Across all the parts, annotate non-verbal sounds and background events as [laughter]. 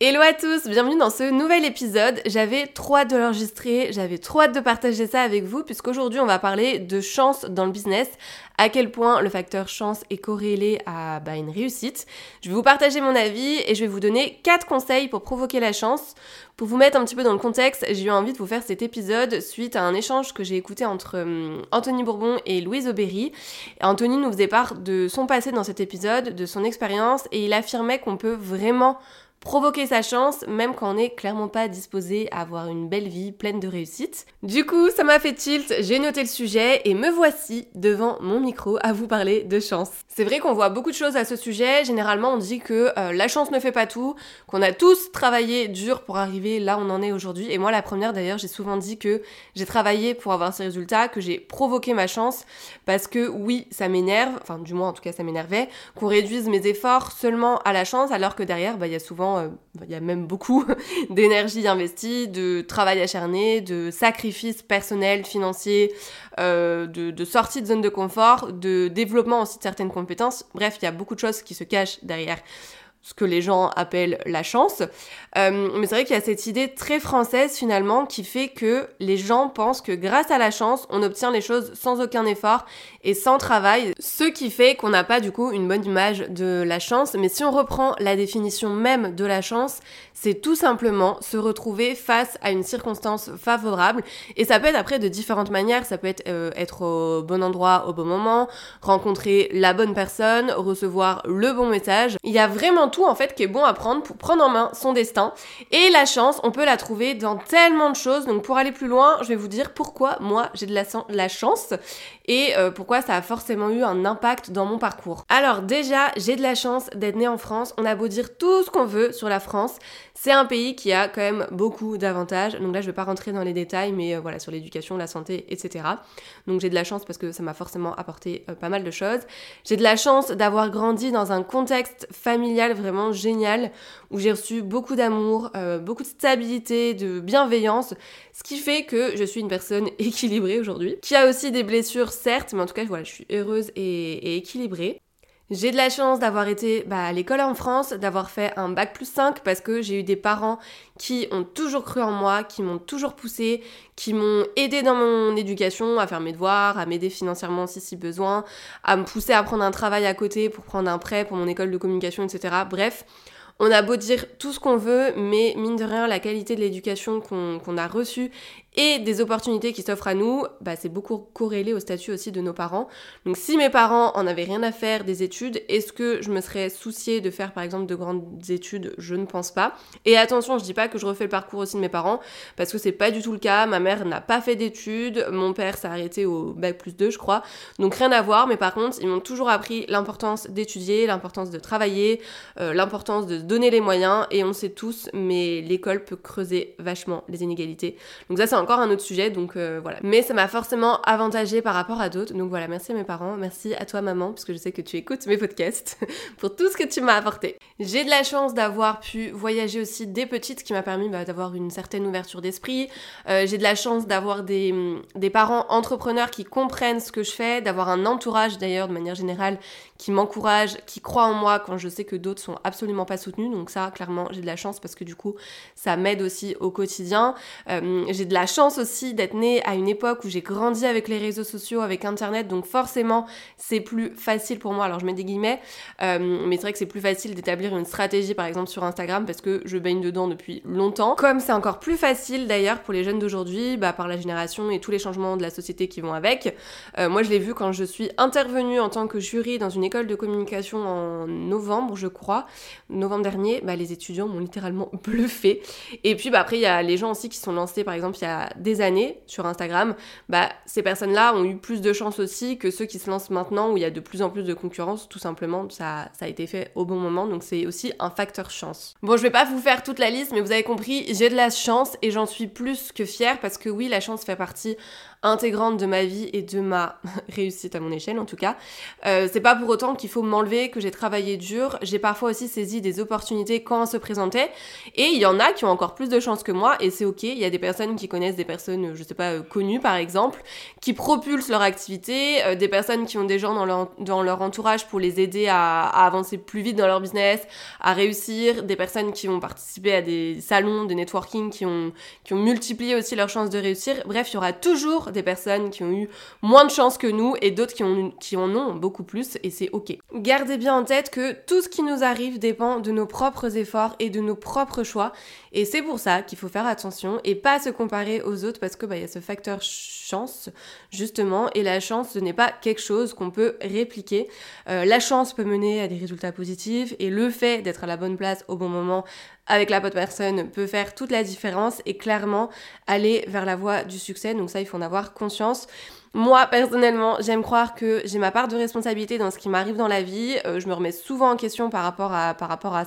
Hello à tous, bienvenue dans ce nouvel épisode. J'avais trop hâte de l'enregistrer, j'avais trop hâte de partager ça avec vous puisqu'aujourd'hui on va parler de chance dans le business, à quel point le facteur chance est corrélé à bah, une réussite. Je vais vous partager mon avis et je vais vous donner 4 conseils pour provoquer la chance. Pour vous mettre un petit peu dans le contexte, j'ai eu envie de vous faire cet épisode suite à un échange que j'ai écouté entre hum, Anthony Bourbon et Louise Aubéry. Anthony nous faisait part de son passé dans cet épisode, de son expérience et il affirmait qu'on peut vraiment provoquer sa chance, même quand on n'est clairement pas disposé à avoir une belle vie pleine de réussite. Du coup, ça m'a fait tilt, j'ai noté le sujet et me voici devant mon micro à vous parler de chance. C'est vrai qu'on voit beaucoup de choses à ce sujet, généralement on dit que euh, la chance ne fait pas tout, qu'on a tous travaillé dur pour arriver là où on en est aujourd'hui, et moi la première d'ailleurs, j'ai souvent dit que j'ai travaillé pour avoir ces résultats, que j'ai provoqué ma chance, parce que oui, ça m'énerve, enfin du moins en tout cas ça m'énervait, qu'on réduise mes efforts seulement à la chance, alors que derrière, bah, il y a souvent euh, il y a même beaucoup [laughs] d'énergie investie, de travail acharné, de sacrifices personnels, financiers, euh, de, de sortie de zone de confort, de développement aussi de certaines compétences. Bref, il y a beaucoup de choses qui se cachent derrière ce que les gens appellent la chance. Euh, mais c'est vrai qu'il y a cette idée très française finalement qui fait que les gens pensent que grâce à la chance, on obtient les choses sans aucun effort et sans travail, ce qui fait qu'on n'a pas du coup une bonne image de la chance. Mais si on reprend la définition même de la chance, c'est tout simplement se retrouver face à une circonstance favorable et ça peut être après de différentes manières. Ça peut être euh, être au bon endroit au bon moment, rencontrer la bonne personne, recevoir le bon message. Il y a vraiment tout en fait qui est bon à prendre pour prendre en main son destin. Et la chance, on peut la trouver dans tellement de choses. Donc pour aller plus loin, je vais vous dire pourquoi moi j'ai de la, chance et euh, pourquoi ça a forcément eu un impact dans mon parcours. Alors déjà, j'ai de la chance d'être née en France. On a beau dire tout ce qu'on veut sur la France, c'est un pays qui a quand même beaucoup d'avantages. Donc là, je vais pas rentrer dans les détails, mais euh, voilà, sur l'éducation, la santé, etc. Donc j'ai de la chance parce que ça m'a forcément apporté euh, pas mal de choses. J'ai de la chance d'avoir grandi dans un contexte familial vraiment génial où j'ai reçu beaucoup d'amour, beaucoup de stabilité, de bienveillance, ce qui fait que je suis une personne [laughs] équilibrée aujourd'hui, qui a aussi des blessures certes, mais en tout cas je suis heureuse et, équilibrée. J'ai de la chance d'avoir été bah, à l'école en France, d'avoir fait un bac plus 5 parce que j'ai eu des parents qui ont toujours cru en moi, qui m'ont toujours poussé, qui m'ont aidé dans mon éducation, à faire mes devoirs, à m'aider financièrement si si besoin, à me pousser à prendre un travail à côté pour prendre un prêt pour mon école de communication, etc. Bref, on a beau dire tout ce qu'on veut, mais mine de rien, la qualité de l'éducation qu'on a reçue et des opportunités qui s'offrent à nous, bah, c'est beaucoup corrélé au statut aussi de nos parents. Donc si mes parents en avaient rien à faire des études, est-ce que je me serais souciée de faire par exemple de grandes études? Je ne pense pas. Et attention, je dis pas que je refais le parcours aussi de mes parents, parce que c'est pas du tout le cas. Ma mère n'a pas fait d'études, mon père s'est arrêté au bac plus 2 je crois. Donc rien à voir, mais par contre, ils m'ont toujours appris l'importance d'étudier, l'importance de travailler, euh, l'importance de donner les moyens, et on sait tous, mais l'école peut creuser vachement les inégalités. Donc ça c'est encore un autre sujet, donc euh, voilà. Mais ça m'a forcément avantagé par rapport à d'autres. Donc voilà, merci à mes parents, merci à toi maman, parce que je sais que tu écoutes mes podcasts, [laughs] pour tout ce que tu m'as apporté. J'ai de la chance d'avoir pu voyager aussi dès petite, ce qui m'a permis bah, d'avoir une certaine ouverture d'esprit. Euh, j'ai de la chance d'avoir des, des parents entrepreneurs qui comprennent ce que je fais, d'avoir un entourage d'ailleurs de manière générale qui m'encourage, qui croit en moi quand je sais que d'autres sont absolument pas soutenus. Donc ça, clairement, j'ai de la chance parce que du coup, ça m'aide aussi au quotidien. Euh, j'ai de la chance aussi d'être née à une époque où j'ai grandi avec les réseaux sociaux, avec Internet. Donc forcément, c'est plus facile pour moi. Alors je mets des guillemets, euh, mais c'est vrai que c'est plus facile d'établir une stratégie par exemple sur Instagram parce que je baigne dedans depuis longtemps. Comme c'est encore plus facile d'ailleurs pour les jeunes d'aujourd'hui, bah, par la génération et tous les changements de la société qui vont avec. Euh, moi je l'ai vu quand je suis intervenue en tant que jury dans une école de communication en novembre je crois, novembre dernier, bah, les étudiants m'ont littéralement [laughs] bluffé. Et puis bah, après il y a les gens aussi qui sont lancés par exemple il y a des années sur Instagram, bah, ces personnes-là ont eu plus de chance aussi que ceux qui se lancent maintenant où il y a de plus en plus de concurrence, tout simplement ça, ça a été fait au bon moment donc c'est aussi un facteur chance. Bon je vais pas vous faire toute la liste mais vous avez compris, j'ai de la chance et j'en suis plus que fière parce que oui la chance fait partie intégrante de ma vie et de ma [laughs] réussite à mon échelle en tout cas. Euh, c'est pas pour autant qu'il faut m'enlever que j'ai travaillé dur. J'ai parfois aussi saisi des opportunités quand elles se présentaient. Et il y en a qui ont encore plus de chance que moi et c'est ok. Il y a des personnes qui connaissent des personnes, je sais pas, euh, connues par exemple, qui propulsent leur activité, euh, des personnes qui ont des gens dans leur, dans leur entourage pour les aider à, avancer plus vite dans leur business, à réussir, des personnes qui ont participé à des salons de networking qui ont, qui ont multiplié aussi leurs chances de réussir. Bref, il y aura toujours des personnes qui ont eu moins de chance que nous et d'autres qui, en ont beaucoup plus et c'est ok. Gardez bien en tête que tout ce qui nous arrive dépend de nos propres efforts et de nos propres choix et c'est pour ça qu'il faut faire attention et pas se comparer aux autres parce que bah, y a ce facteur chance justement et la chance ce n'est pas quelque chose qu'on peut répliquer. Euh, la chance peut mener à des résultats positifs et le fait d'être à la bonne place au bon moment avec la bonne personne peut faire toute la différence et clairement aller vers la voie du succès. Donc ça, il faut en avoir conscience. Moi, personnellement, j'aime croire que j'ai ma part de responsabilité dans ce qui m'arrive dans la vie. Euh, je me remets souvent en question par rapport, à,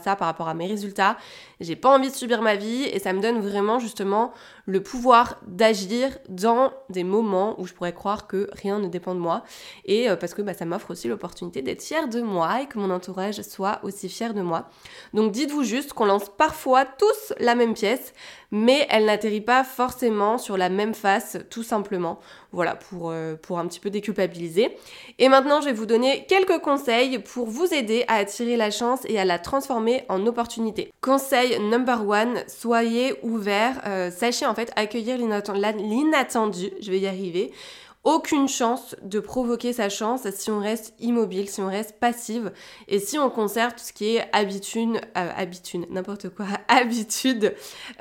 ça, par rapport à mes résultats. J'ai pas envie de subir ma vie et ça me donne vraiment justement le pouvoir d'agir dans des moments où je pourrais croire que rien ne dépend de moi. Et euh, parce que bah, ça m'offre aussi l'opportunité d'être fière de moi et que mon entourage soit aussi fier de moi. Donc dites-vous juste qu'on lance parfois tous la même pièce, mais elle n'atterrit pas forcément sur la même face, tout simplement. Voilà, pour, euh, pour un petit peu déculpabiliser. Et maintenant, je vais vous donner quelques conseils pour vous aider à attirer la chance et à la transformer en opportunité. Conseil number one, soyez ouvert. Euh, sachez en fait accueillir l'inattendu, je vais y arriver aucune chance de provoquer sa chance si on reste immobile, si on reste passive et si on conserve tout ce qui est habitude, euh, habitude, n'importe quoi, [laughs] habitude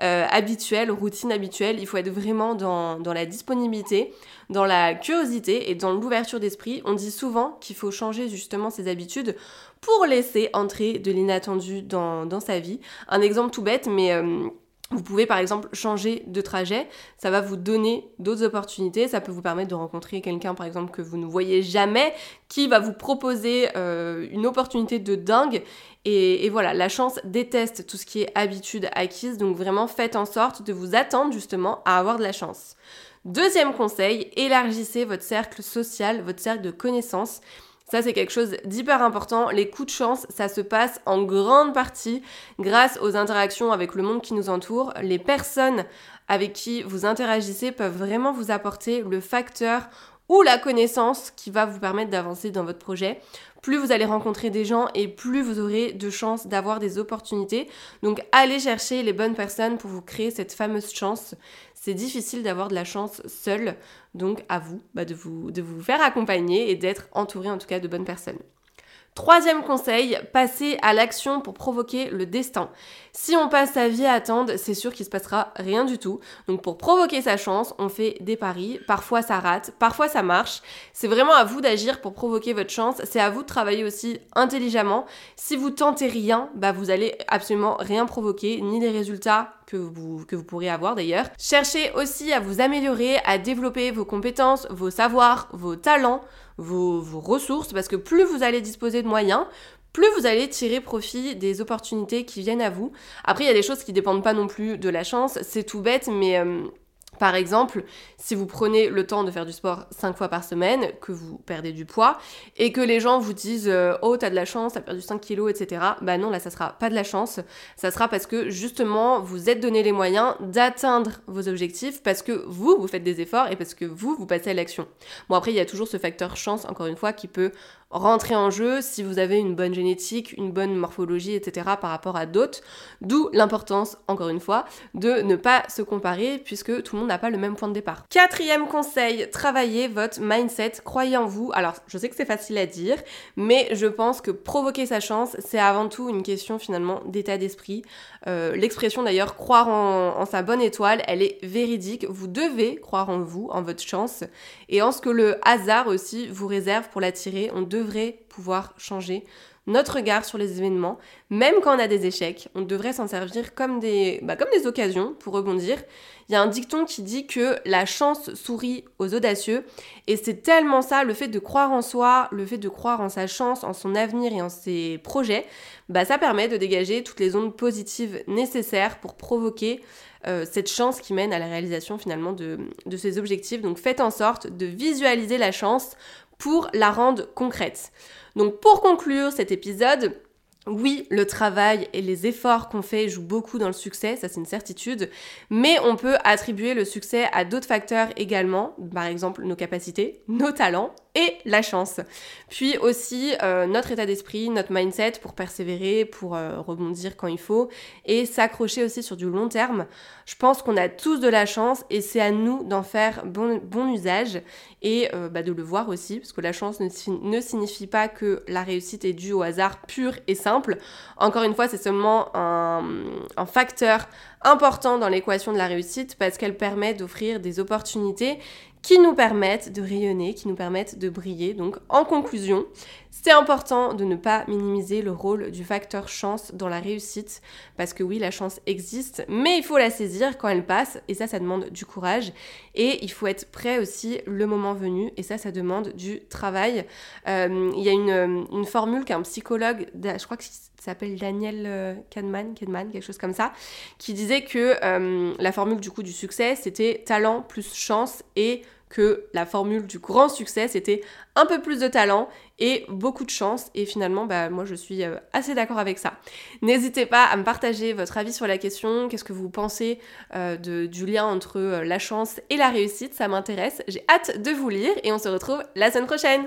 euh, habituelle, routine habituelle. Il faut être vraiment dans, la disponibilité, dans la curiosité et dans l'ouverture d'esprit. On dit souvent qu'il faut changer justement ses habitudes pour laisser entrer de l'inattendu dans, dans, sa vie. Un exemple tout bête, mais... Euh, vous pouvez par exemple changer de trajet, ça va vous donner d'autres opportunités, ça peut vous permettre de rencontrer quelqu'un par exemple que vous ne voyez jamais, qui va vous proposer euh, une opportunité de dingue. Et, et, voilà, la chance déteste tout ce qui est habitude acquise, donc vraiment faites en sorte de vous attendre justement à avoir de la chance. Deuxième conseil, élargissez votre cercle social, votre cercle de connaissances. Ça, c'est quelque chose d'hyper important. Les coups de chance, ça se passe en grande partie grâce aux interactions avec le monde qui nous entoure. Les personnes avec qui vous interagissez peuvent vraiment vous apporter le facteur ou la connaissance qui va vous permettre d'avancer dans votre projet. Plus vous allez rencontrer des gens et plus vous aurez de chances d'avoir des opportunités. Donc allez chercher les bonnes personnes pour vous créer cette fameuse chance. C'est difficile d'avoir de la chance seul, donc à vous, bah, vous de vous faire accompagner et d'être entouré en tout cas de bonnes personnes. Troisième conseil, passer à l'action pour provoquer le destin. Si on passe sa vie à attendre, c'est sûr qu'il se passera rien du tout. Donc pour provoquer sa chance, on fait des paris. Parfois ça rate, parfois ça marche. C'est vraiment à vous d'agir pour provoquer votre chance. C'est à vous de travailler aussi intelligemment. Si vous tentez rien, bah vous allez absolument rien provoquer, ni les résultats que vous, pourrez avoir d'ailleurs. Cherchez aussi à vous améliorer, à développer vos compétences, vos savoirs, vos talents, vos, ressources, parce que plus vous allez disposer de moyens, plus vous allez tirer profit des opportunités qui viennent à vous. Après, il y a des choses qui dépendent pas non plus de la chance, c'est tout bête, mais euh, par exemple, si vous prenez le temps de faire du sport 5 fois par semaine, que vous perdez du poids, et que les gens vous disent euh, Oh, t'as de la chance, t'as perdu 5 kilos, etc. Bah non, là, ça sera pas de la chance. Ça sera parce que justement, vous êtes donné les moyens d'atteindre vos objectifs parce que vous, vous faites des efforts et parce que vous, vous passez à l'action. Bon, après, il y a toujours ce facteur chance, encore une fois, qui peut rentrer en jeu si vous avez une bonne génétique, une bonne morphologie, etc. par rapport à d'autres. D'où l'importance, encore une fois, de ne pas se comparer puisque tout le monde n'a pas le même point de départ. Quatrième conseil, travaillez votre mindset, croyez en vous. Alors, je sais que c'est facile à dire, mais je pense que provoquer sa chance, c'est avant tout une question finalement d'état d'esprit. Euh, l'expression d'ailleurs croire en, en sa bonne étoile, elle est véridique. Vous devez croire en vous, en votre chance et en ce que le hasard aussi vous réserve pour l'attirer. On devrait pouvoir changer notre regard sur les événements, même quand on a des échecs. On devrait s'en servir comme des, bah, comme des occasions pour rebondir. Il y a un dicton qui dit que la chance sourit aux audacieux, et c'est tellement ça, le fait de croire en soi, le fait de croire en sa chance, en son avenir et en ses projets, bah, ça permet de dégager toutes les ondes positives nécessaires pour provoquer euh, cette chance qui mène à la réalisation finalement de, de ses objectifs. Donc faites en sorte de visualiser la chance pour la rendre concrète. Donc pour conclure cet épisode, oui, le travail et les efforts qu'on fait jouent beaucoup dans le succès, ça c'est une certitude, mais on peut attribuer le succès à d'autres facteurs également, par exemple nos capacités, nos talents et la chance. Puis aussi euh, notre état d'esprit, notre mindset pour persévérer, pour euh, rebondir quand il faut et s'accrocher aussi sur du long terme. Je pense qu'on a tous de la chance et c'est à nous d'en faire bon, usage et euh, bah, de le voir aussi, parce que la chance ne, ne signifie pas que la réussite est due au hasard pur et simple. Encore une fois, c'est seulement un, un facteur important dans l'équation de la réussite parce qu'elle permet d'offrir des opportunités qui nous permettent de rayonner, qui nous permettent de briller. Donc en conclusion, c'est important de ne pas minimiser le rôle du facteur chance dans la réussite, parce que oui, la chance existe, mais il faut la saisir quand elle passe, et ça, ça demande du courage, et il faut être prêt aussi le moment venu, et ça, ça demande du travail. Euh, il y a une, formule qu'un psychologue, je crois que s'appelle Daniel euh, Kahneman, Kahneman, quelque chose comme ça, qui disait que euh, la formule du coup du succès, c'était talent plus chance et que la formule du grand succès, c'était un peu plus de talent et beaucoup de chance. Et finalement, bah, moi, je suis euh, assez d'accord avec ça. N'hésitez pas à me partager votre avis sur la question. Qu'est-ce que vous pensez du lien entre la chance et la réussite? Ça m'intéresse. J'ai hâte de vous lire et on se retrouve la semaine prochaine.